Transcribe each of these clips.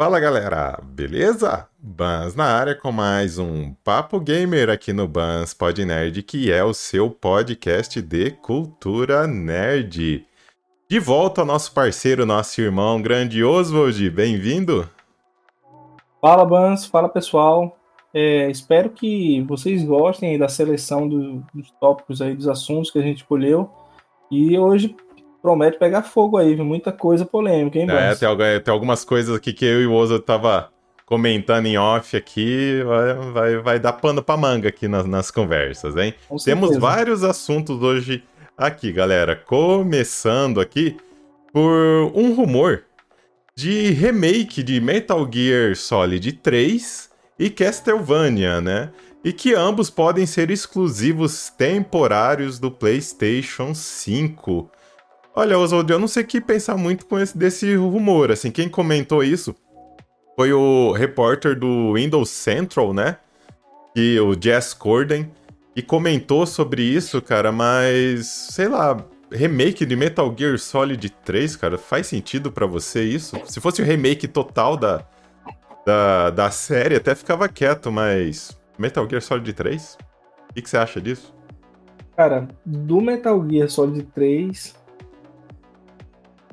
Fala galera, beleza? Bans na área com mais um Papo Gamer aqui no Bans Pod Nerd, que é o seu podcast de cultura nerd. De volta ao nosso parceiro, nosso irmão grande Oswald, bem-vindo! Fala Bans, fala pessoal. É, espero que vocês gostem da seleção do, dos tópicos aí, dos assuntos que a gente escolheu. E hoje promete pegar fogo aí, muita coisa polêmica, hein, É, tem, tem, algumas coisas aqui que eu e o Ozo tava comentando em off aqui, vai, vai, vai dar pano pra manga aqui nas, nas conversas, hein? Com Temos certeza. vários assuntos hoje aqui, galera. Começando aqui por um rumor de remake de Metal Gear Solid 3 e Castlevania, né? E que ambos podem ser exclusivos temporários do PlayStation 5. Olha, Oswald, eu não sei o que pensar muito com esse desse rumor. Assim, quem comentou isso foi o repórter do Windows Central, né? Que o Jess Corden, e comentou sobre isso, cara, mas sei lá, remake de Metal Gear Solid 3, cara, faz sentido para você isso? Se fosse o remake total da, da, da série, até ficava quieto, mas Metal Gear Solid 3? O que, que você acha disso? Cara, do Metal Gear Solid 3,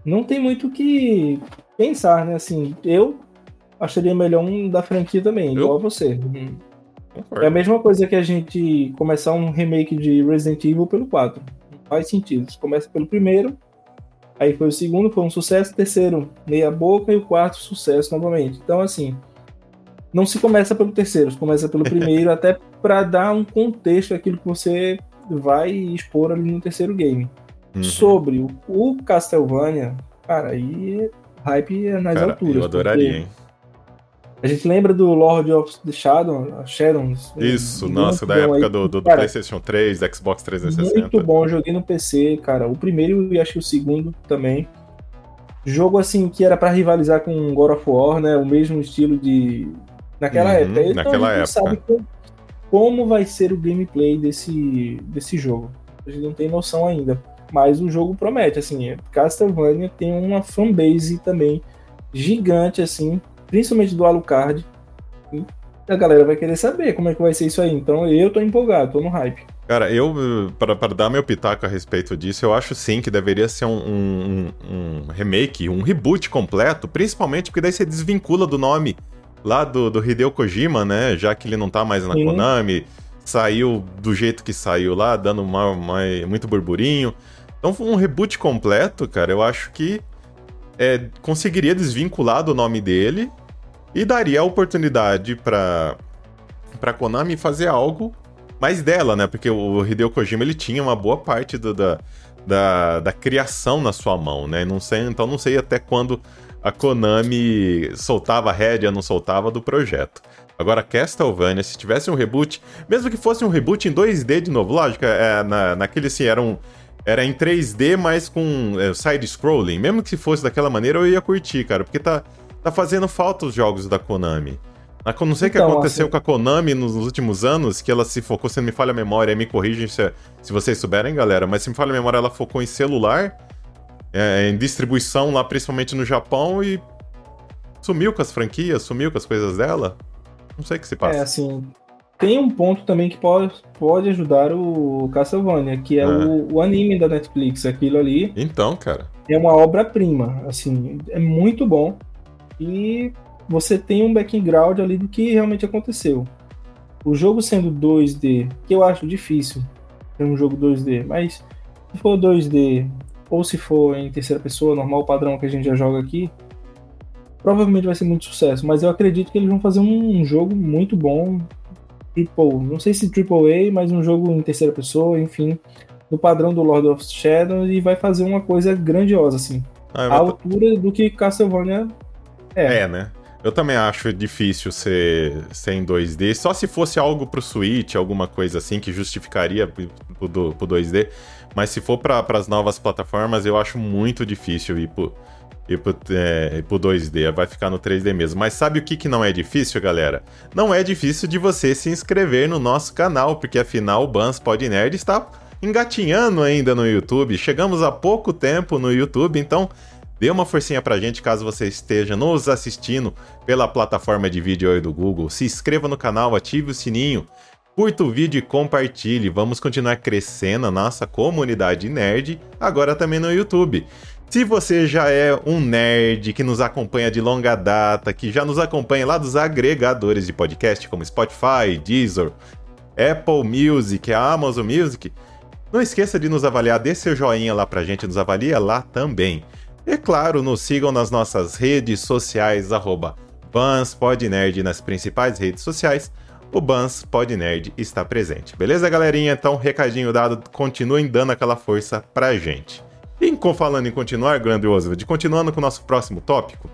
não tem muito o que pensar, né? Assim, eu acharia melhor um da franquia também, eu? igual a você. É a mesma coisa que a gente começar um remake de Resident Evil pelo 4. Não faz sentido. Você começa pelo primeiro, aí foi o segundo, foi um sucesso, o terceiro, meia boca, e o quarto, sucesso novamente. Então, assim, não se começa pelo terceiro, se começa pelo primeiro, até para dar um contexto àquilo que você vai expor ali no terceiro game. Uhum. Sobre o, o, Castlevania, cara, aí hype é nas cara, alturas. Eu adoraria, hein? A gente lembra do Lord of the Shadow, Shadows. Isso, nossa, da época aí. do, do, cara, PlayStation 3, do Xbox 360. Muito bom, joguei no PC, cara. O primeiro e acho que o segundo também. Jogo assim que era para rivalizar com God of War, né? O mesmo estilo de. Naquela uhum, época. Então, naquela a gente época. sabe como, como vai ser o gameplay desse, desse jogo. A gente não tem noção ainda mas o jogo promete, assim, Castlevania tem uma fanbase também gigante, assim, principalmente do Alucard, e a galera vai querer saber como é que vai ser isso aí, então eu tô empolgado, tô no hype. Cara, eu, para dar meu pitaco a respeito disso, eu acho sim que deveria ser um, um, um, remake, um reboot completo, principalmente porque daí você desvincula do nome lá do, do Hideo Kojima, né? Já que ele não tá mais na sim. Konami, saiu do jeito que saiu lá, dando uma, uma, muito burburinho. Então, um reboot completo, cara, eu acho que é, conseguiria desvincular do nome dele e daria a oportunidade para para Konami fazer algo mais dela, né? Porque o Hideo Kojima ele tinha uma boa parte do, da, da, da criação na sua mão, né? Não sei, então não sei até quando a Konami soltava a rédea, não soltava do projeto. Agora, Castlevania, se tivesse um reboot, mesmo que fosse um reboot em 2D de novo, lógico, é, na, naquele assim, era um, era em 3D, mas com é, side-scrolling. Mesmo que fosse daquela maneira, eu ia curtir, cara, porque tá, tá fazendo falta os jogos da Konami. Não sei o então, que aconteceu assim... com a Konami nos últimos anos, que ela se focou, se não me falha a memória, me corrigem se, se vocês souberem, galera, mas se me falha a memória, ela focou em celular, é, em distribuição lá, principalmente no Japão, e sumiu com as franquias, sumiu com as coisas dela. Não sei o que se passa. É, assim, tem um ponto também que pode, pode ajudar o Castlevania, que é, é. O, o, anime da Netflix. Aquilo ali. Então, cara. É uma obra-prima. Assim, é muito bom. E você tem um background ali do que realmente aconteceu. O jogo sendo 2D, que eu acho difícil ter um jogo 2D, mas se for 2D ou se for em terceira pessoa, normal, padrão que a gente já joga aqui, provavelmente vai ser muito sucesso. Mas eu acredito que eles vão fazer um, um jogo muito bom, triple, não sei se triple A, mas um jogo em terceira pessoa, enfim, no padrão do Lord of Shadow e vai fazer uma coisa grandiosa, assim. Ah, à altura do que Castlevania é. É, né? Eu também acho difícil ser, ser em 2D. Só se fosse algo pro Switch, alguma coisa assim que justificaria pro, pro, pro 2D. Mas se for para as novas plataformas, eu acho muito difícil ir pro, e pro, é, pro 2D, vai ficar no 3D mesmo. Mas sabe o que, que não é difícil, galera? Não é difícil de você se inscrever no nosso canal, porque afinal o Bans Pod Nerd está engatinhando ainda no YouTube. Chegamos há pouco tempo no YouTube, então Dê uma forcinha pra gente caso você esteja nos assistindo pela plataforma de vídeo aí do Google. Se inscreva no canal, ative o sininho, curta o vídeo e compartilhe. Vamos continuar crescendo a nossa comunidade nerd, agora também no YouTube. Se você já é um nerd que nos acompanha de longa data, que já nos acompanha lá dos agregadores de podcast como Spotify, Deezer, Apple Music, Amazon Music, não esqueça de nos avaliar, dê seu joinha lá pra gente, nos avalia lá também. E claro, nos sigam nas nossas redes sociais, arroba BansPodNerd nas principais redes sociais. O Bans Podnerd está presente. Beleza, galerinha? Então, recadinho dado, continuem dando aquela força pra gente. E falando em continuar, Grande Oswald, continuando com o nosso próximo tópico,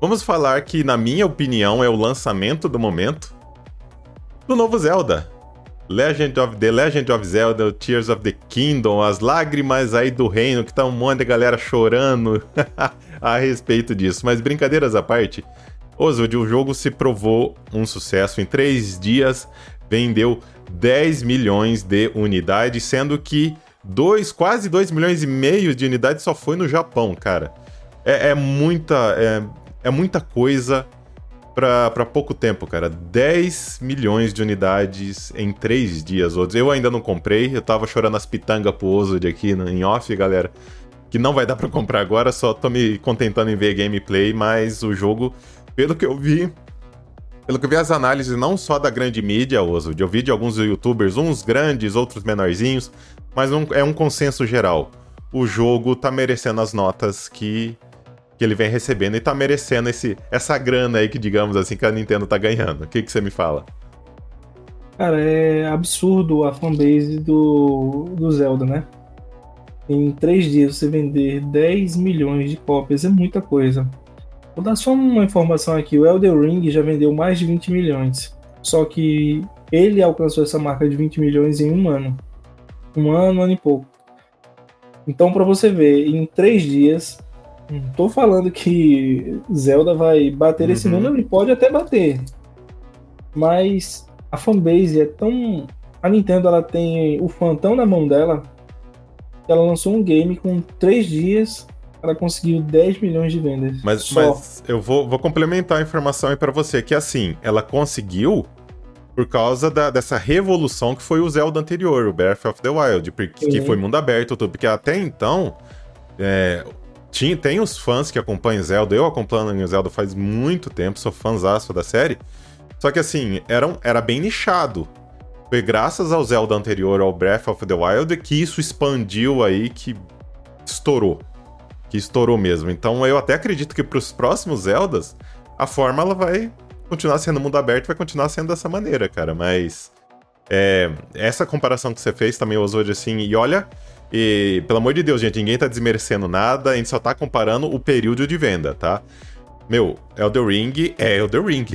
vamos falar que, na minha opinião, é o lançamento do momento do novo Zelda. Legend of The Legend of Zelda, Tears of the Kingdom, as lágrimas aí do reino, que tá um monte de galera chorando a respeito disso. Mas brincadeiras à parte, Oswald, o jogo se provou um sucesso. Em três dias vendeu 10 milhões de unidades, sendo que dois, quase 2 milhões e meio de unidades só foi no Japão, cara. É, é muita, é, é muita coisa para pouco tempo, cara. 10 milhões de unidades em 3 dias. Eu ainda não comprei, eu tava chorando as pitangas pro Ozod aqui no, em off, galera. Que não vai dar para comprar agora, só tô me contentando em ver gameplay, mas o jogo, pelo que eu vi, pelo que eu vi as análises não só da grande mídia, Ozod, eu vi de alguns youtubers, uns grandes, outros menorzinhos, mas um, é um consenso geral. O jogo tá merecendo as notas que que ele vem recebendo e tá merecendo esse, essa grana aí que, digamos assim, que a Nintendo tá ganhando. O que, que você me fala? Cara, é absurdo a fanbase do, do Zelda, né? Em três dias você vender 10 milhões de cópias é muita coisa. Vou dar só uma informação aqui: o Elder Ring já vendeu mais de 20 milhões. Só que ele alcançou essa marca de 20 milhões em um ano. Um ano, um ano e pouco. Então, para você ver, em três dias não tô falando que Zelda vai bater uhum. esse número, ele pode até bater. Mas a fanbase é tão. A Nintendo ela tem o fã tão na mão dela que ela lançou um game com três dias. Ela conseguiu 10 milhões de vendas. Mas, mas eu vou, vou complementar a informação aí para você, que assim, ela conseguiu por causa da, dessa revolução que foi o Zelda anterior, o Breath of the Wild, porque, que foi mundo aberto, tudo, porque até então é, tinha, tem os fãs que acompanham Zelda, eu acompanho Zelda faz muito tempo, sou fãzaço da série. Só que assim, era, era bem nichado. Foi graças ao Zelda anterior, ao Breath of the Wild, que isso expandiu aí, que estourou. Que estourou mesmo. Então eu até acredito que para os próximos Zeldas, a forma ela vai continuar sendo mundo aberto, vai continuar sendo dessa maneira, cara. Mas é, essa comparação que você fez também usou de assim, e olha e, pelo amor de Deus, gente, ninguém tá desmerecendo nada, a gente só tá comparando o período de venda, tá? Meu, Elder Ring é Elder Ring.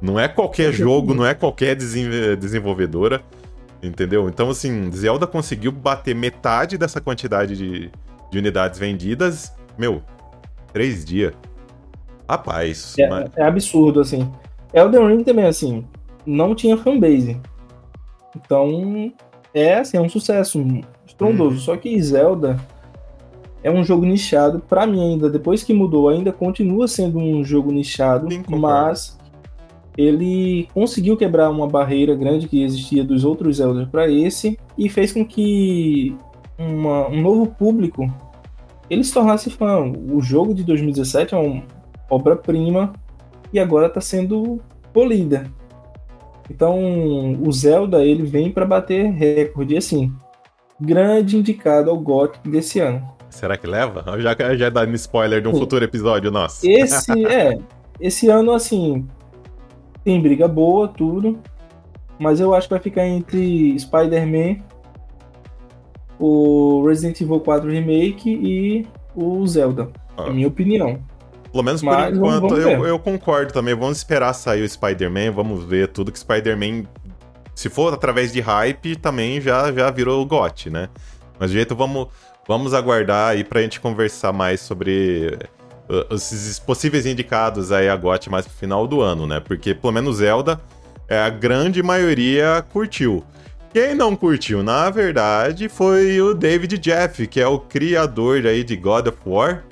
não é qualquer jogo, não é qualquer desenvolvedora, entendeu? Então, assim, Zelda conseguiu bater metade dessa quantidade de, de unidades vendidas, meu, três dias. Rapaz. É, mas... é absurdo, assim. Elden Ring também, assim, não tinha fanbase. Então, é assim, é um sucesso estrondoso. Uhum. Só que Zelda é um jogo nichado. Para mim, ainda, depois que mudou, ainda continua sendo um jogo nichado, mas ele conseguiu quebrar uma barreira grande que existia dos outros Zeldas para esse e fez com que uma, um novo público ele se tornasse fã. O jogo de 2017 é uma obra-prima e agora está sendo polida. Então, o Zelda ele vem para bater recorde, assim, grande indicado ao GOT desse ano. Será que leva? Já já é dando spoiler de um Sim. futuro episódio nosso. Esse é, esse ano assim tem briga boa, tudo, mas eu acho que vai ficar entre Spider-Man, o Resident Evil 4 Remake e o Zelda, ah. minha opinião. Pelo menos por Mas, enquanto, eu, eu, concordo também. Vamos esperar sair o Spider-Man, vamos ver tudo que Spider-Man. Se for através de hype, também já, já virou o GOT, né? Mas de jeito, vamos, vamos aguardar aí pra gente conversar mais sobre uh, esses possíveis indicados aí a GOT mais pro final do ano, né? Porque pelo menos Zelda, é, a grande maioria curtiu. Quem não curtiu, na verdade, foi o David Jeff, que é o criador aí de God of War,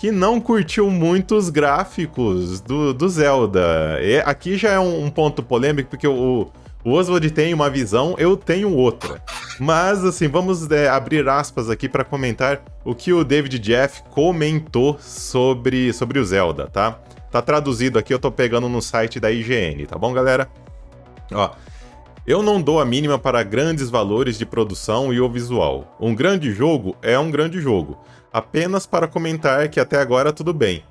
que não curtiu muito os gráficos do, do Zelda. E aqui já é um, um ponto polêmico, porque o, o Oswald tem uma visão, eu tenho outra. Mas, assim, vamos é, abrir aspas aqui para comentar o que o David Jeff comentou sobre, sobre o Zelda, tá? Tá traduzido aqui, eu tô pegando no site da IGN, tá bom, galera? Ó. Eu não dou a mínima para grandes valores de produção e o visual. Um grande jogo é um grande jogo, apenas para comentar que até agora tudo bem.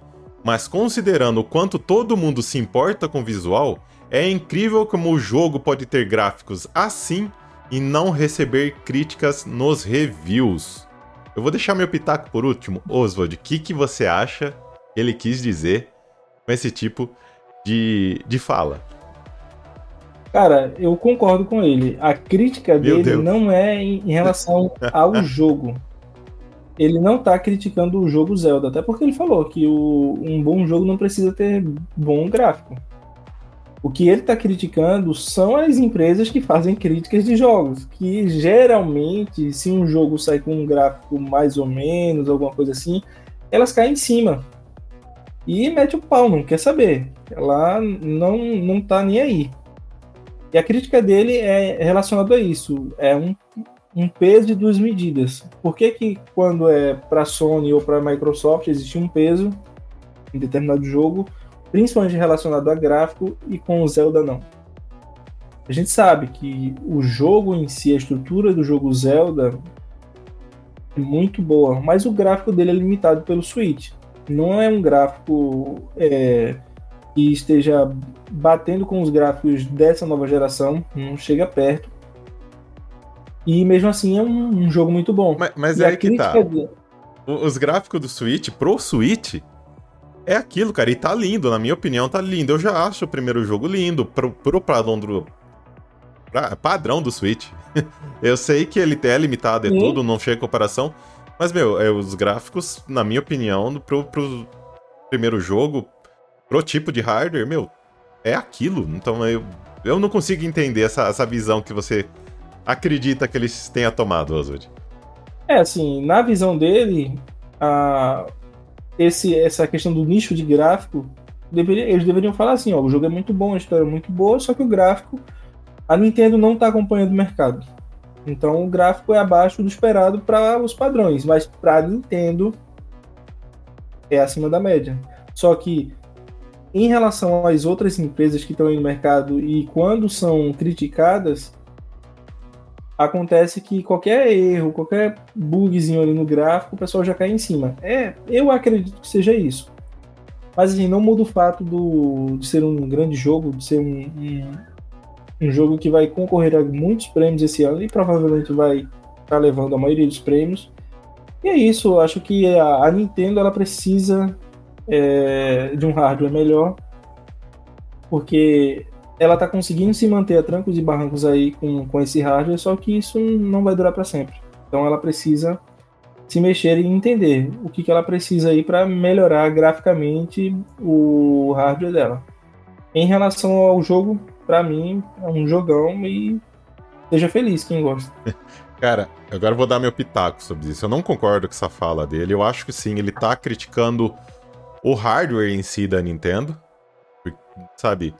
Mas considerando o quanto todo mundo se importa com visual, é incrível como o jogo pode ter gráficos assim e não receber críticas nos reviews. Eu vou deixar meu pitaco por último. Oswald, o que, que você acha que ele quis dizer com esse tipo de, de fala? Cara, eu concordo com ele. A crítica Meu dele Deus. não é em, relação ao jogo. Ele não tá criticando o jogo Zelda, até porque ele falou que o, um bom jogo não precisa ter bom gráfico. O que ele está criticando são as empresas que fazem críticas de jogos, que geralmente, se um jogo sai com um gráfico mais ou menos, alguma coisa assim, elas caem em cima. E mete o pau, não quer saber. Ela não, não tá nem aí. E a crítica dele é relacionada a isso. É um, um peso de duas medidas. Por que, que quando é para Sony ou para Microsoft existe um peso em determinado jogo, principalmente relacionado a gráfico, e com o Zelda não? A gente sabe que o jogo em si, a estrutura do jogo Zelda é muito boa, mas o gráfico dele é limitado pelo Switch. Não é um gráfico é, que esteja batendo com os gráficos dessa nova geração, não chega perto. E mesmo assim é um, um jogo muito bom. Mas, mas é aí que tá. De... Os gráficos do Switch, pro Switch, é aquilo, cara. E tá lindo, na minha opinião, tá lindo. Eu já acho o primeiro jogo lindo. Pro, pro padrão do. Pra, padrão do Switch. Eu sei que ele é limitado e tudo, não chega em comparação. Mas, meu, é, os gráficos, na minha opinião, pro, pro primeiro jogo, pro tipo de hardware, meu, é aquilo. Então eu, eu não consigo entender essa, essa visão que você acredita que eles tenha tomado, Oswald. É, assim, na visão dele, a, esse, essa questão do nicho de gráfico, deveria, eles deveriam falar assim, ó, o jogo é muito bom, a história é muito boa, só que o gráfico, a Nintendo não está acompanhando o mercado. Então o gráfico é abaixo do esperado para os padrões, mas para a Nintendo é acima da média. Só que em relação às outras empresas que estão aí no mercado e quando são criticadas, acontece que qualquer erro, qualquer bugzinho ali no gráfico, o pessoal já cai em cima. É, eu acredito que seja isso. Mas assim, não muda o fato do, de ser um grande jogo, de ser um, um, um jogo que vai concorrer a muitos prêmios esse ano e provavelmente vai estar tá levando a maioria dos prêmios. E é isso, eu acho que a, a Nintendo ela precisa é, de um hardware melhor, porque ela está conseguindo se manter a trancos e barrancos aí com, com esse hardware, só que isso não vai durar para sempre. Então ela precisa se mexer e entender o que, que ela precisa aí para melhorar graficamente o hardware dela. Em relação ao jogo, para mim é um jogão e seja feliz quem gosta. Cara, agora eu vou dar meu pitaco sobre isso. Eu não concordo com essa fala dele. Eu acho que sim, ele tá criticando o hardware em si da Nintendo. Sabe?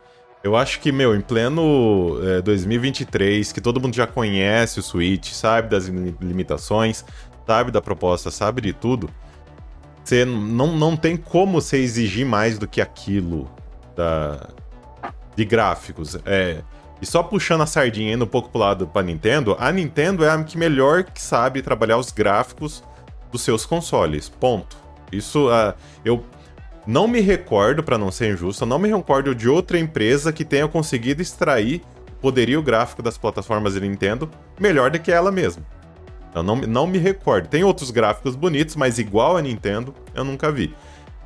Eu acho que, meu, em pleno é, 2023, que todo mundo já conhece o Switch, sabe das limitações, sabe da proposta, sabe de tudo, você não, não tem como você exigir mais do que aquilo da, de gráficos. É, e só puxando a sardinha indo um pouco pro lado pra Nintendo, a Nintendo é a que melhor que sabe trabalhar os gráficos dos seus consoles. Ponto. Isso, uh, eu não me recordo, para não ser injusto, não me recordo de outra empresa que tenha conseguido extrair o poderio gráfico das plataformas de Nintendo melhor do que ela mesma. Eu não, não me recordo. Tem outros gráficos bonitos, mas igual a Nintendo, eu nunca vi.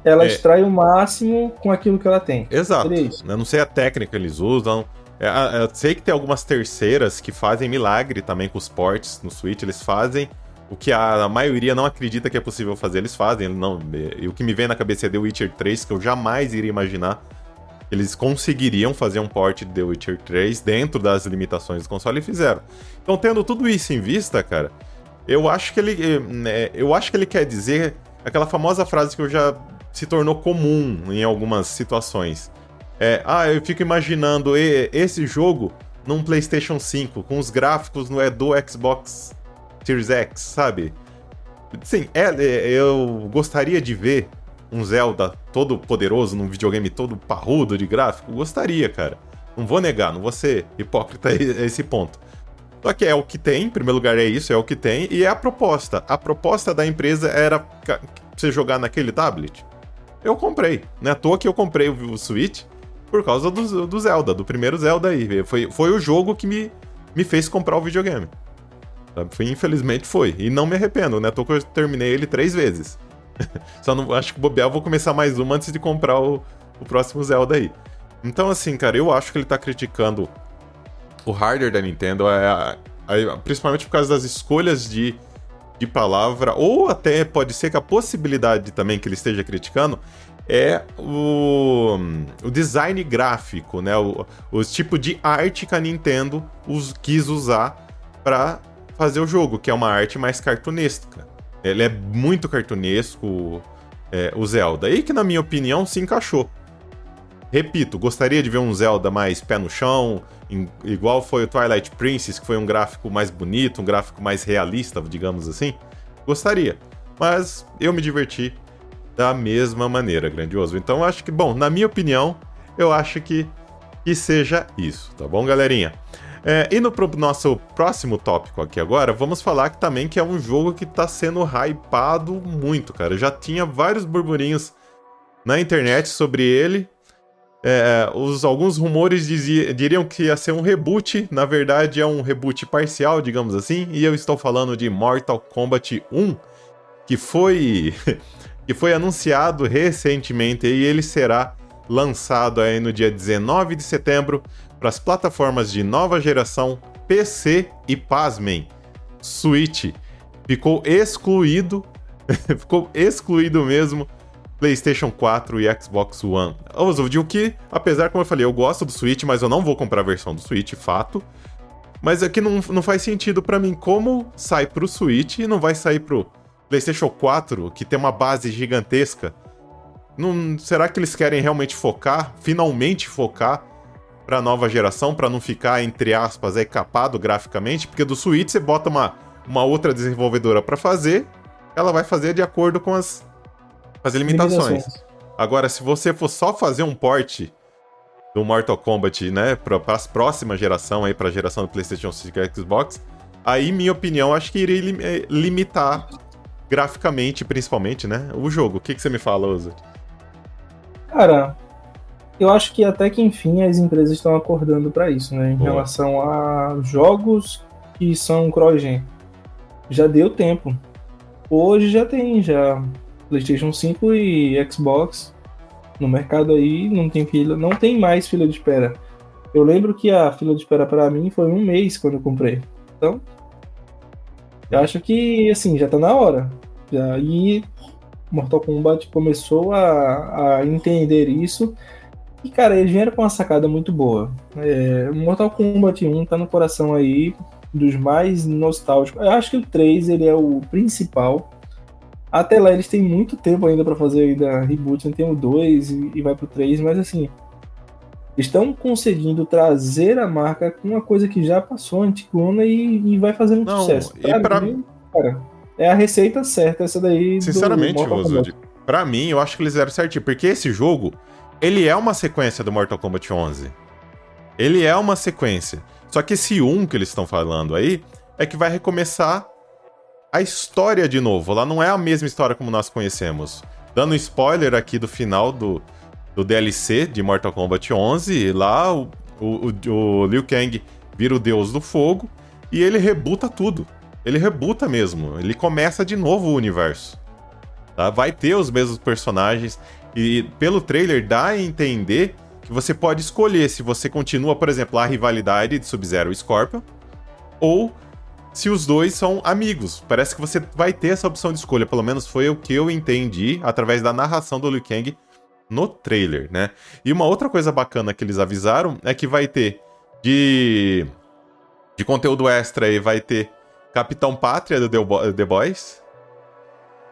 Ela é... extrai o máximo com aquilo que ela tem. Exato. Eu não sei a técnica que eles usam. É, eu sei que tem algumas terceiras que fazem milagre também com os ports no Switch. Eles fazem o que a maioria não acredita que é possível fazer, eles fazem. Não, e o que me vem na cabeça é The Witcher 3, que eu jamais iria imaginar eles conseguiriam fazer um port de The Witcher 3 dentro das limitações do console e fizeram. Então, tendo tudo isso em vista, cara, eu acho que ele, é, eu acho que ele quer dizer aquela famosa frase que eu já se tornou comum em algumas situações. É, ah, eu fico imaginando esse jogo num PlayStation 5 com os gráficos no é do Xbox Series X, sabe? Sim, é, é, eu gostaria de ver um Zelda todo poderoso num videogame todo parrudo de gráfico. Gostaria, cara. Não vou negar, não vou ser hipócrita a esse ponto. Só que é o que tem, em primeiro lugar é isso, é o que tem, e é a proposta. A proposta da empresa era você jogar naquele tablet. Eu comprei. Não é à toa que eu comprei o Switch por causa do, do Zelda, do primeiro Zelda aí. Foi, foi o jogo que me, me fez comprar o videogame. Foi, infelizmente foi. E não me arrependo, né? Tô que eu terminei ele três vezes. Só não acho que bobear, eu vou começar mais uma antes de comprar o, o próximo Zelda aí. Então, assim, cara, eu acho que ele tá criticando o hardware da Nintendo, é, principalmente por causa das escolhas de, de palavra, ou até pode ser que a possibilidade também que ele esteja criticando é o, o design gráfico, né? O, o tipo de arte que a Nintendo us, quis usar para fazer o jogo, que é uma arte mais cartunesca. Ele é muito cartunesco, é, o Zelda. E que, na minha opinião, se encaixou. Repito, gostaria de ver um Zelda mais pé no chão, em, igual foi o Twilight Princess, que foi um gráfico mais bonito, um gráfico mais realista, digamos assim. Gostaria. Mas eu me diverti da mesma maneira, grandioso. Então acho que, bom, na minha opinião, eu acho que, que seja isso, tá bom, galerinha? É, indo pro nosso próximo tópico aqui agora, vamos falar que também que é um jogo que tá sendo hypado muito, cara. Já tinha vários burburinhos na internet sobre ele. É, os, alguns rumores dizia, diriam que ia ser um reboot, na verdade é um reboot parcial, digamos assim, e eu estou falando de Mortal Kombat 1, que foi que foi anunciado recentemente e ele será lançado aí no dia 19 de setembro para as plataformas de nova geração PC e pasmem, Switch. Ficou excluído, ficou excluído mesmo PlayStation 4 e Xbox One. Eu digo que, apesar, como eu falei, eu gosto do Switch, mas eu não vou comprar a versão do Switch, fato. Mas aqui não, não faz sentido para mim como sai pro Switch e não vai sair pro PlayStation 4, que tem uma base gigantesca. Não, será que eles querem realmente focar, finalmente focar para nova geração, para não ficar, entre aspas, aí, capado graficamente, porque do Switch você bota uma, uma outra desenvolvedora para fazer, ela vai fazer de acordo com as, as limitações. limitações. Agora, se você for só fazer um port do Mortal Kombat, né, para as próximas geração aí, para a geração do PlayStation 5 e Xbox, aí, minha opinião, acho que iria eh, limitar graficamente, principalmente, né, o jogo. O que, que você me fala, Ozo? Cara, eu acho que até que enfim as empresas estão acordando para isso, né? Em Boa. relação a jogos que são cross-gen. Já deu tempo. Hoje já tem já PlayStation 5 e Xbox no mercado aí, não tem fila, não tem mais fila de espera. Eu lembro que a fila de espera para mim foi um mês quando eu comprei. Então, eu acho que assim já tá na hora. E Mortal Kombat começou a, a entender isso e, cara, eles vieram com uma sacada muito boa. É, Mortal Kombat 1 tá no coração aí dos mais nostálgicos. Eu acho que o 3 ele é o principal. Até lá eles têm muito tempo ainda para fazer ainda reboot, né? tem o 2 e, e vai pro 3, mas assim, estão conseguindo trazer a marca com uma coisa que já passou antigona e, e vai fazendo Não, sucesso. Pra, pra... Mim, cara, é a receita certa essa daí. Sinceramente, Rosud, pra mim, eu acho que eles fizeram certinho, porque esse jogo ele é uma sequência do Mortal Kombat 11. Ele é uma sequência. Só que esse 1 que eles estão falando aí é que vai recomeçar a história de novo. Lá não é a mesma história como nós conhecemos. Dando spoiler aqui do final do, do DLC de Mortal Kombat 11, lá o, o, o Liu Kang vira o deus do fogo e ele rebuta tudo. Ele rebuta mesmo. Ele começa de novo o universo. Tá? Vai ter os mesmos personagens. E pelo trailer dá a entender que você pode escolher se você continua, por exemplo, a rivalidade de Sub-Zero e Scorpion, ou se os dois são amigos. Parece que você vai ter essa opção de escolha, pelo menos foi o que eu entendi através da narração do Liu Kang no trailer, né? E uma outra coisa bacana que eles avisaram é que vai ter de, de conteúdo extra aí, vai ter Capitão Pátria do The Boys,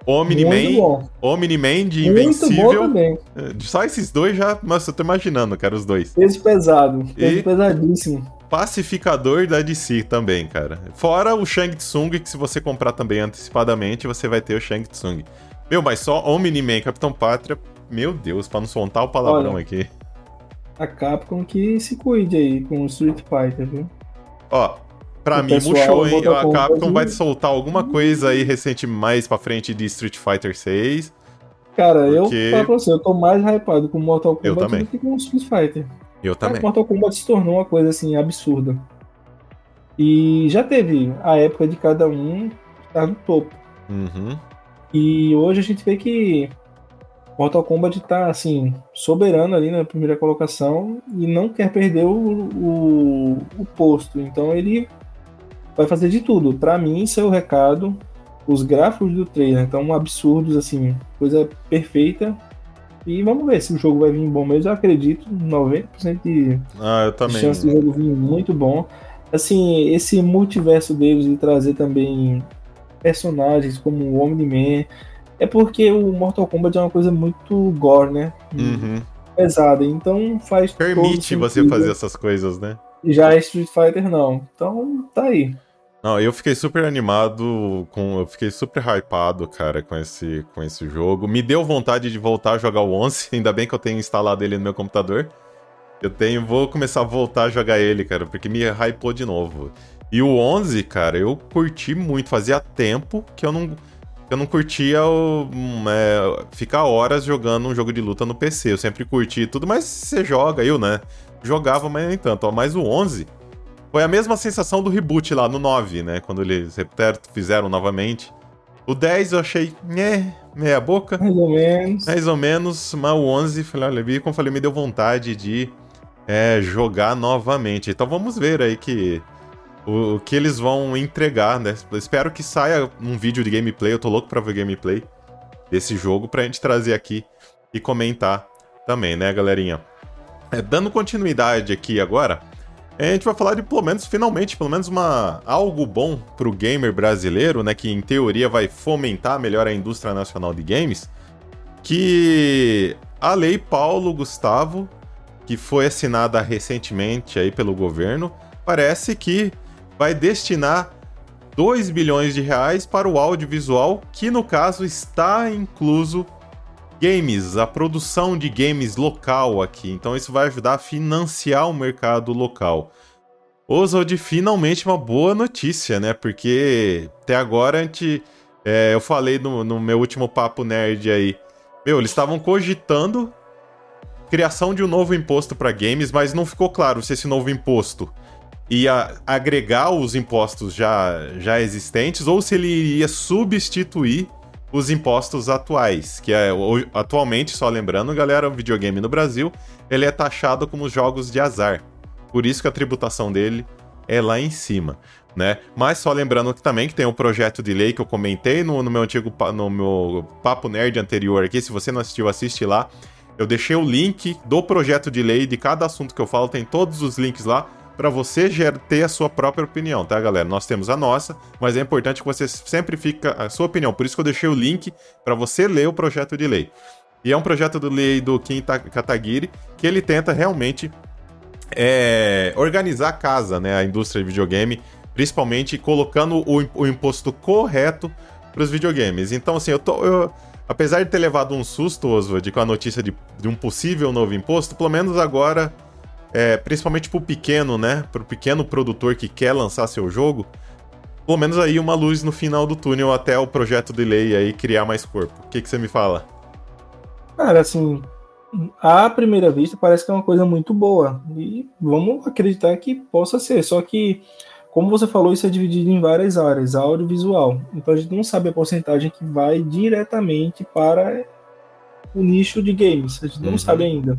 Omni-Man, Omni-Man de Invencível. É, só esses dois já, mas eu tô imaginando, cara, os dois. Peso pesado, peso e pesadíssimo. Pacificador da DC também, cara. Fora o Shang Tsung, que se você comprar também antecipadamente, você vai ter o Shang Tsung. Meu, mas só Omni-Man, Capitão Pátria, meu Deus, pra não soltar o palavrão Olha, aqui. A Capcom que se cuide aí com o Street Fighter, viu? Ó, Pra o mim, murchou, hein? A Capcom vai soltar alguma coisa aí recente mais pra frente de Street Fighter 6. Cara, porque... eu falo pra você, eu tô mais hypado com Mortal Kombat do que com Street Fighter. Eu também. Cara, Mortal Kombat se tornou uma coisa assim absurda. E já teve a época de cada um estar no topo. Uhum. E hoje a gente vê que Mortal Kombat tá assim, soberano ali na primeira colocação e não quer perder o, o, o posto. Então ele vai fazer de tudo. Para mim, seu é recado. Os gráficos do trailer estão absurdos, assim, coisa perfeita. E vamos ver se o jogo vai vir bom mesmo. Eu acredito, 90% de, ah, chance do jogo vir muito bom. Assim, esse multiverso deles de trazer também personagens como o Omni-Man. É porque o Mortal Kombat é uma coisa muito gore, né? Uhum. Pesada. Então faz. Permite você fazer essas coisas, né? Já Street Fighter não. Então tá aí. Não, eu fiquei super animado com, eu fiquei super hypado, cara, com esse com esse jogo. Me deu vontade de voltar a jogar o 11, ainda bem que eu tenho instalado ele no meu computador. Eu tenho, vou começar a voltar a jogar ele, cara, porque me hypou de novo. E o 11, cara, eu curti muito, fazia tempo que eu não eu não curtia o, é, ficar horas jogando um jogo de luta no PC. Eu sempre curti tudo, mas você joga, eu, né? Jogava, mas nem tanto. Ó, mas o 11 foi a mesma sensação do reboot lá no 9, né? Quando eles fizeram novamente. O 10 eu achei, né, meia boca. Mais ou menos. Mais ou menos, mas o 11, falei, olha, como falei, me deu vontade de é, jogar novamente. Então vamos ver aí que o, o, que eles vão entregar, né? Espero que saia um vídeo de gameplay, eu tô louco pra ver gameplay desse jogo pra gente trazer aqui e comentar também, né, galerinha? É, dando continuidade aqui agora, a gente vai falar de pelo menos, finalmente, pelo menos uma algo bom pro gamer brasileiro, né? Que em teoria vai fomentar melhor a indústria nacional de games. Que a lei Paulo Gustavo, que foi assinada recentemente aí pelo governo, parece que vai destinar 2 bilhões de reais para o audiovisual, que no caso está incluso games, a produção de games local aqui. Então isso vai ajudar a financiar o mercado local. Oswald, finalmente uma boa notícia, né? Porque até agora a gente. É, eu falei no, no meu último papo nerd aí. Meu, eles estavam cogitando criação de um novo imposto para games, mas não ficou claro se esse novo imposto ia agregar os impostos já, já existentes ou se ele iria substituir os impostos atuais, que é atualmente, só lembrando, galera, o videogame no Brasil, ele é taxado como jogos de azar. Por isso que a tributação dele é lá em cima, né? Mas só lembrando que também que tem um projeto de lei que eu comentei no, no meu antigo no meu papo nerd anterior aqui, se você não assistiu, assiste lá. Eu deixei o link do projeto de lei de cada assunto que eu falo, tem todos os links lá para você ter a sua própria opinião, tá, galera? Nós temos a nossa, mas é importante que você sempre fique a sua opinião. Por isso que eu deixei o link para você ler o projeto de lei. E é um projeto de lei do Kim Kataguiri que ele tenta realmente é, organizar a casa, né, a indústria de videogame, principalmente colocando o, o imposto correto para os videogames. Então, assim, eu tô. Eu, apesar de ter levado um susto, Oswald, com a notícia de, de um possível novo imposto, pelo menos agora é, principalmente pro pequeno, né? Pro pequeno produtor que quer lançar seu jogo, pelo menos aí uma luz no final do túnel até o projeto de lei aí criar mais corpo. O que, que você me fala? Cara, assim, à primeira vista parece que é uma coisa muito boa. E vamos acreditar que possa ser. Só que, como você falou, isso é dividido em várias áreas, audiovisual. Então a gente não sabe a porcentagem que vai diretamente para o nicho de games. A gente não uhum. sabe ainda.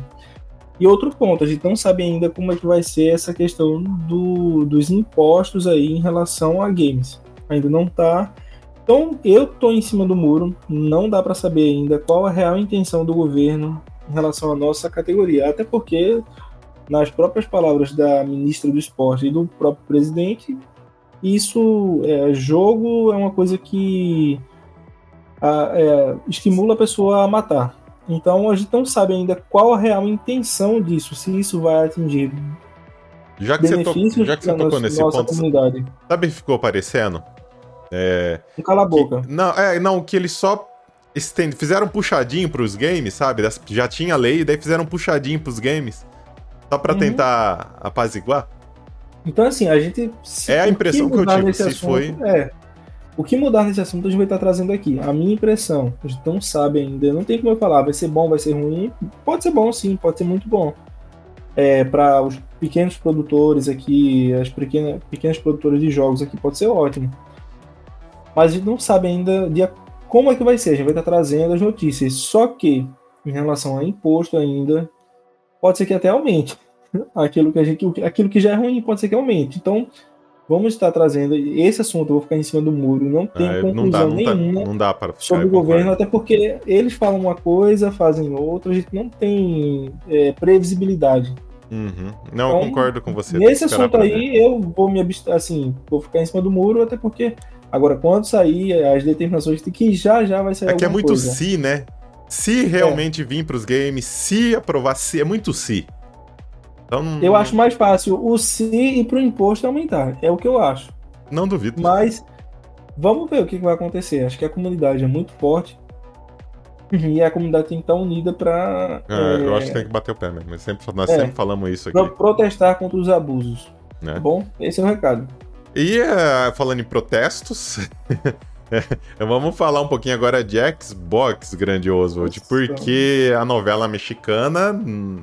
E outro ponto, a gente não sabe ainda como é que vai ser essa questão do, dos impostos aí em relação a games. Ainda não tá. Então, eu tô em cima do muro, não dá para saber ainda qual a real intenção do governo em relação à nossa categoria. Até porque, nas próprias palavras da ministra do esporte e do próprio presidente, isso, é, jogo é uma coisa que a, é, estimula a pessoa a matar. Então a gente não sabe ainda qual a real intenção disso, se isso vai atingir já que você, já que você tocou nesse ponto, comunidade. sabe o que ficou parecendo? É, cala a boca. Que, não, é, não, que eles só estend, fizeram puxadinho pros games, sabe? Já tinha lei, daí fizeram puxadinho pros games. Só pra uhum. tentar apaziguar. Então, assim, a gente. É a impressão que, que eu tive, se assunto, foi. É. O que mudar nesse assunto a gente vai estar trazendo aqui. A minha impressão, a gente não sabe ainda, não tem como eu falar, vai ser bom, vai ser ruim. Pode ser bom sim, pode ser muito bom. É, para os pequenos produtores aqui, as pequenas, pequenas produtoras de jogos aqui, pode ser ótimo. Mas a gente não sabe ainda de como é que vai ser. A gente vai estar trazendo as notícias. Só que, em relação a imposto ainda, pode ser que até aumente. Aquilo que, a gente, aquilo que já é ruim pode ser que aumente. Então, vamos estar trazendo esse assunto. Eu vou ficar em cima do muro. Não tem é, conclusão não dá, não nenhuma tá, não dá sobre o governo, até porque eles falam uma coisa, fazem outra. A gente não tem é, previsibilidade. Uhum. Não, então, eu concordo com você. Nesse assunto aí, eu vou me assim, vou ficar em cima do muro, até porque agora quando sair as determinações de que já já vai sair É que é muito coisa. se, né? Se realmente é. vir para os games, se aprovar, se é muito se. Então, eu acho mais fácil o se e para o imposto aumentar. É o que eu acho. Não duvido. Mas vamos ver o que vai acontecer. Acho que a comunidade é muito forte. E a comunidade tem que estar unida para. É, é... Eu acho que tem que bater o pé mesmo. Nós sempre, nós é, sempre falamos isso aqui. Pra protestar contra os abusos. Né? Tá bom? Esse é o recado. E uh, falando em protestos. Vamos falar um pouquinho agora de Xbox grandioso, Oswald, porque a novela mexicana hum,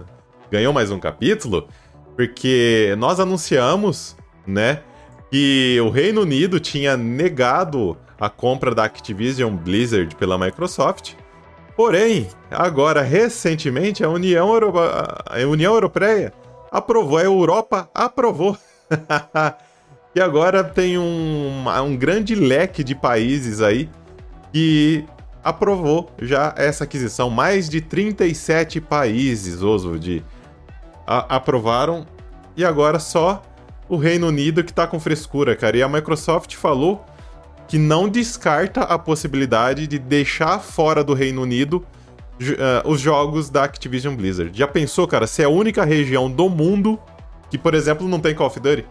ganhou mais um capítulo, porque nós anunciamos, né, que o Reino Unido tinha negado a compra da Activision Blizzard pela Microsoft. Porém, agora recentemente a União, Euro... a União Europeia aprovou, a Europa aprovou. e agora tem um, um grande leque de países aí que aprovou já essa aquisição. Mais de 37 países, Oswald, a, aprovaram e agora só o Reino Unido que tá com frescura, cara. E a Microsoft falou que não descarta a possibilidade de deixar fora do Reino Unido uh, os jogos da Activision Blizzard. Já pensou, cara, se é a única região do mundo que, por exemplo, não tem Call of Duty?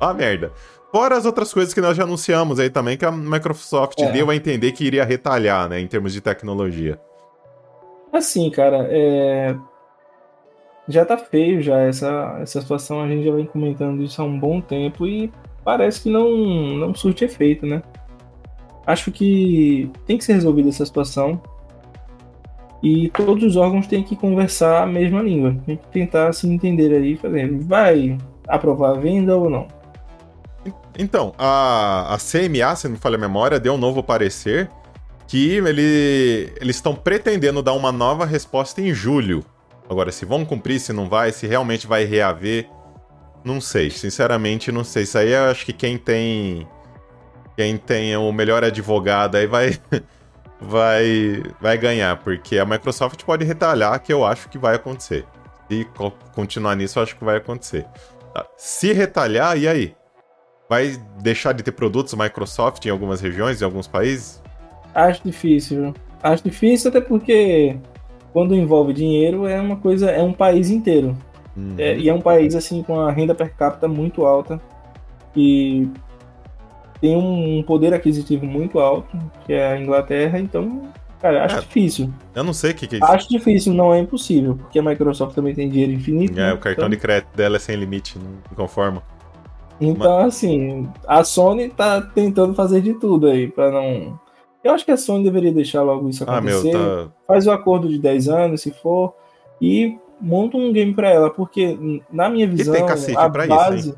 Ó a merda. Fora as outras coisas que nós já anunciamos aí também, que a Microsoft é. deu a entender que iria retalhar, né, em termos de tecnologia. Assim, cara, é já tá feio já essa, essa situação, a gente já vem comentando isso há um bom tempo e parece que não, não surte efeito, né? Acho que tem que ser resolvida essa situação e todos os órgãos têm que conversar a mesma língua, tem que tentar se entender aí, fazer, vai aprovar a venda ou não. Então, a, a CMA, se não falha a memória, deu um novo parecer que ele, eles estão pretendendo dar uma nova resposta em julho Agora, se vão cumprir, se não vai, se realmente vai reaver, não sei. Sinceramente, não sei. Isso aí eu acho que quem tem. Quem tem o melhor advogado aí vai. vai, vai ganhar, porque a Microsoft pode retalhar, que eu acho que vai acontecer. Se continuar nisso, eu acho que vai acontecer. Tá, se retalhar, e aí? Vai deixar de ter produtos Microsoft em algumas regiões, em alguns países? Acho difícil. Acho difícil, até porque quando envolve dinheiro, é uma coisa, é um país inteiro. Uhum. É, e é um país assim com a renda per capita muito alta e tem um poder aquisitivo muito alto, que é a Inglaterra, então, cara, acho é, difícil. Eu não sei o que, que é isso. Acho difícil, não é impossível, porque a Microsoft também tem dinheiro infinito. É, né? o cartão então... de crédito dela é sem limite, não conforma. Então, Mas... assim, a Sony tá tentando fazer de tudo aí para não eu acho que a Sony deveria deixar logo isso acontecer. Ah, meu, tá... Faz o acordo de 10 anos, se for, e monta um game para ela, porque na minha visão, a base, isso,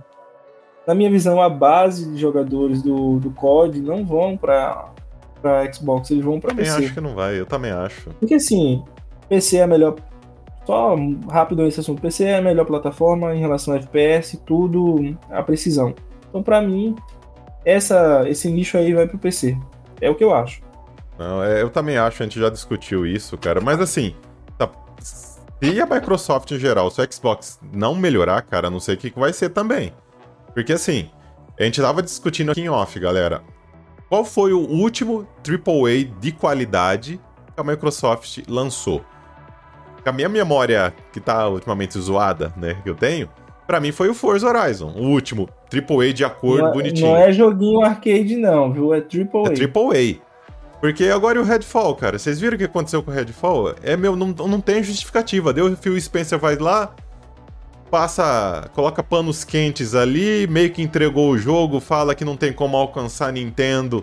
na minha visão, a base de jogadores do, do COD não vão para para Xbox, eles vão para PC. Eu acho que não vai, eu também acho. Porque assim, PC é a melhor só rápido esse assunto, PC é a melhor plataforma em relação a FPS, tudo a precisão. Então para mim, essa esse nicho aí vai pro PC. É o que eu acho. Não, é, eu também acho, a gente já discutiu isso, cara. Mas assim, E a Microsoft em geral, se o Xbox não melhorar, cara, não sei o que, vai ser também. Porque assim, a gente tava discutindo aqui em off, galera. Qual foi o último AAA de qualidade que a Microsoft lançou? A minha memória, que tá ultimamente zoada, né, que eu tenho, para mim foi o Forza Horizon, o último AAA de acordo, não, é- bonitinho. Não é joguinho arcade não, viu? É AAA. É AAA. Porque agora e o Redfall, cara? Vocês viram o que aconteceu com o Redfall? É meu, não, não tem justificativa. Deu o Phil Spencer vai lá, passa, coloca panos quentes ali, meio que entregou o jogo, fala que não tem como alcançar Nintendo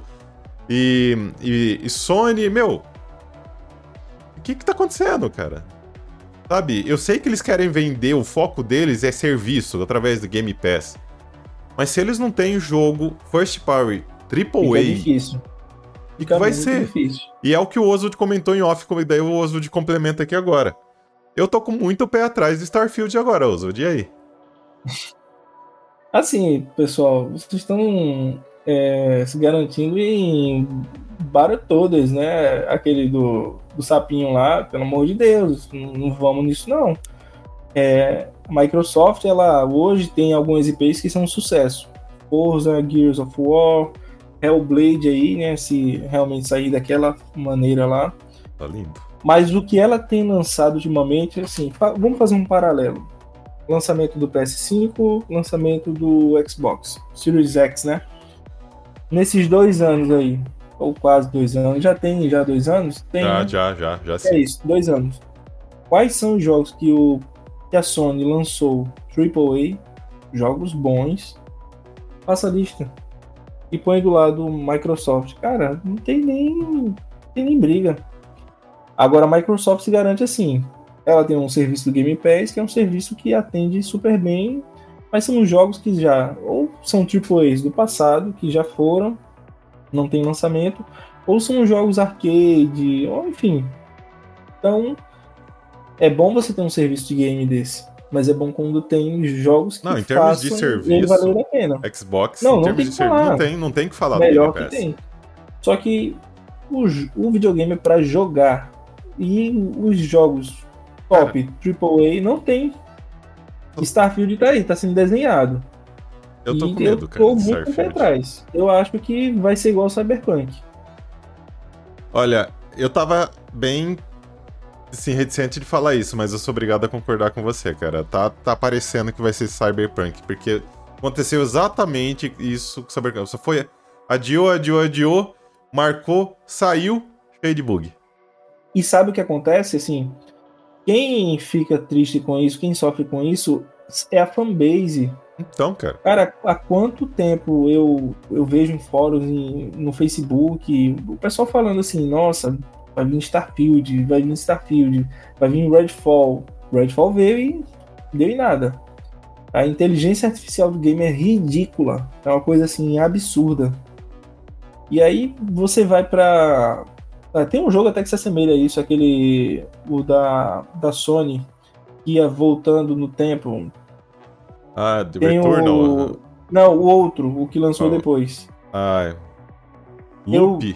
e, e, e Sony. Meu, o que que tá acontecendo, cara? Sabe, eu sei que eles querem vender, o foco deles é serviço através do Game Pass. Mas se eles não têm jogo first party AAA, Fica difícil. e que vai ser? difícil. E é o que o Oswald comentou em off, daí o Oswald complementa aqui agora. Eu tô com muito pé atrás de Starfield agora, Oswald, e aí? Assim, pessoal, vocês estão é, se garantindo em bara todas, né? Aquele do, do sapinho lá, pelo amor de Deus, não, não vamos nisso não. É, Microsoft, ela hoje tem algumas IPs que são um sucesso. Forza, Gears of War, Hellblade aí, né? Se realmente sair daquela maneira lá. Tá lindo. Mas o que ela tem lançado ultimamente, assim, vamos fazer um paralelo. Lançamento do PS5, lançamento do Xbox, Series X, né? Nesses dois anos aí, ou quase dois anos, já tem já dois anos? Tem, Já, né? já, já, já É sim. isso, dois anos. Quais são os jogos que, o, que a Sony lançou AAA, jogos bons? Faça a lista. E põe do lado Microsoft. Cara, não tem nem, não tem nem briga. Agora a Microsoft se garante assim. Ela tem um serviço do Game Pass, que é um serviço que atende super bem, mas são jogos que já ou são AAAs do passado, que já foram, não tem lançamento, ou são jogos arcade, ou enfim, então, é bom você ter um serviço de game desse, mas é bom quando tem jogos que Não, em termos de serviço, valer a pena. Xbox, Não, em não termos tem de que serviço, falar. não tem, não tem que falar Melhor do que Game Pass. tem. Só que o, o videogame é pra jogar e os jogos top AAA não tem. Starfield tá aí, tá sendo desenhado. Eu tô E com medo, eu cara, tô de muito pé atrás. Eu acho que vai ser igual ao Cyberpunk. Olha, eu tava bem assim, reticente de falar isso, mas eu sou obrigado a concordar com você, cara. Tá, tá parecendo que vai ser Cyberpunk, porque aconteceu exatamente isso com Cyberpunk. Só foi adiou, adiou, adiou, marcou, saiu, cheio de bug. E sabe o que acontece? Assim, quem fica triste com isso, quem sofre com isso, é a fanbase. Então, cara, Cara, há quanto tempo eu, eu vejo em fóruns, em- no Facebook, o pessoal falando assim, nossa, vai vir Starfield, vai vir Starfield, vai vir Redfall. Redfall veio e deu em nada. A inteligência artificial do game é ridícula. É uma coisa assim absurda. E aí você vai pra. ah, Tem um jogo até que se assemelha a isso, aquele. O da, da Sony, que ia voltando no tempo. Ah, The Tem Returnal. o. Não, o outro, o que lançou Qual? depois. Ah, Eu- Loop.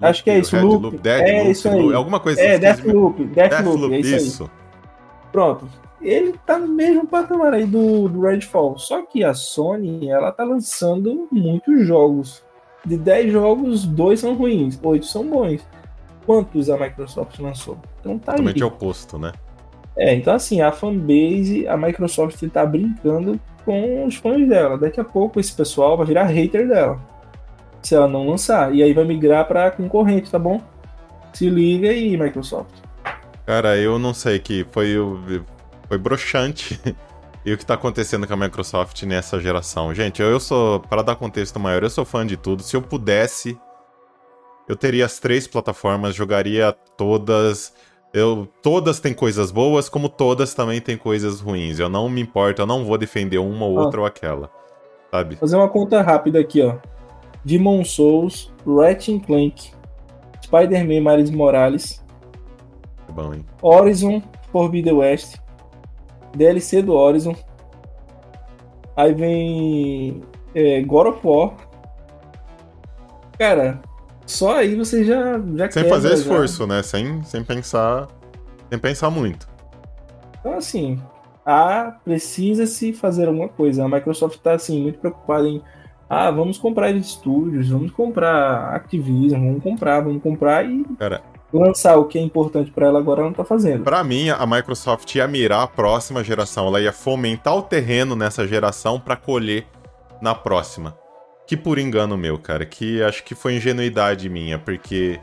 Acho que é isso, Red Loop. Dead É Loop, isso aí. Loop, alguma coisa É, assim, esqueci. Deathloop, Deathloop, é isso, isso. Pronto. Ele tá no mesmo patamar aí do, do Redfall. Só que a Sony, ela tá lançando muitos jogos. De 10 jogos, dois são ruins, oito são bons. Quantos a Microsoft lançou? Então tá aí. Totalmente oposto, né? É, então assim, a fanbase, a Microsoft tá brincando com os fãs dela. Daqui a pouco esse pessoal vai virar hater dela. Se ela não lançar. E aí vai migrar pra concorrente, tá bom? Se liga aí, Microsoft. Cara, eu não sei que foi foi broxante e o que tá acontecendo com a Microsoft nessa geração. Gente, eu sou, para dar contexto maior, eu sou fã de tudo. Se eu pudesse, eu teria as três plataformas, jogaria todas. Eu, todas têm coisas boas, como todas também têm coisas ruins. Eu não me importo, eu não vou defender uma ou Ah. outra ou aquela. Sabe? Fazer uma conta rápida aqui, ó. Demon Souls, Ratchet Clank, Spider-Man Miles Morales, É bom, hein? Horizon Forbidden West, DLC do Horizon. Aí vem é, God of War. Cara, só aí você já, já Sem quebra, fazer já. esforço, né? Sem, sem pensar. Sem pensar muito. Então, assim, ah, precisa-se fazer alguma coisa. A Microsoft está assim, muito preocupada em ah, vamos comprar estúdios, vamos comprar Activision, vamos comprar, vamos comprar e Cara, lançar o que é importante para ela agora ela não tá fazendo. Para mim, a Microsoft ia mirar a próxima geração, ela ia fomentar o terreno nessa geração para colher na próxima. Que por engano meu, cara, que acho que foi ingenuidade minha, porque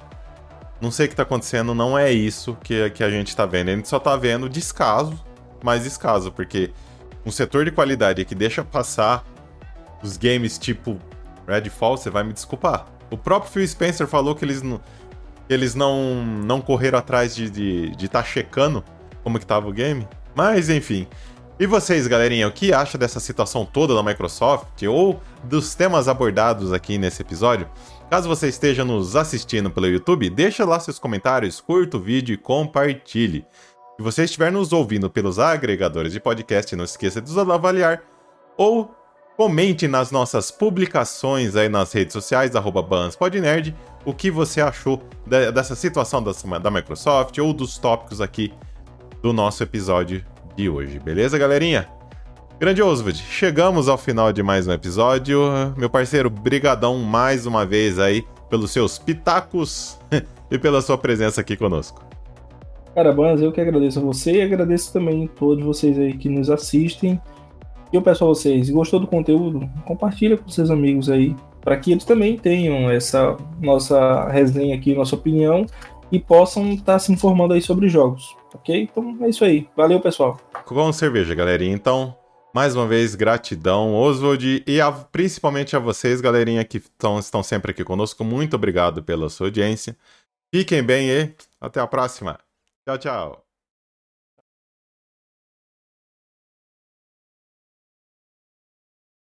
não sei o que tá acontecendo, não é isso que, que a gente tá vendo. A gente só tá vendo descaso, mais descaso, porque um setor de qualidade que deixa passar os games tipo Redfall, você vai me desculpar. O próprio Phil Spencer falou que eles não, eles não, não correram atrás de estar de, de tá checando como que tava o game. Mas enfim. E vocês, galerinha, o que acha dessa situação toda da Microsoft ou dos temas abordados aqui nesse episódio? Caso você esteja nos assistindo pelo YouTube, deixa lá seus comentários, curta o vídeo e compartilhe. Se você estiver nos ouvindo pelos agregadores de podcast, não esqueça de nos avaliar ou comente nas nossas publicações aí nas redes sociais, BansPodNerd, o que você achou dessa situação da Microsoft ou dos tópicos aqui do nosso episódio de hoje, beleza, galerinha? Grande Oswald, chegamos ao final de mais um episódio. Meu parceiro, brigadão mais uma vez aí pelos seus pitacos e pela sua presença aqui conosco. Cara, Bans, eu que agradeço a você e agradeço também a todos vocês aí que nos assistem. Eu peço a vocês, gostou do conteúdo? Compartilha com seus amigos aí, para que eles também tenham essa nossa resenha aqui, nossa opinião e possam estar tá se informando aí sobre jogos, ok? Então é isso aí. Valeu, pessoal. Com cerveja, galerinha. Então, mais uma vez, gratidão, Oswald, e a, principalmente a vocês, galerinha, que tão, estão sempre aqui conosco. Muito obrigado pela sua audiência. Fiquem bem e até a próxima. Tchau, tchau.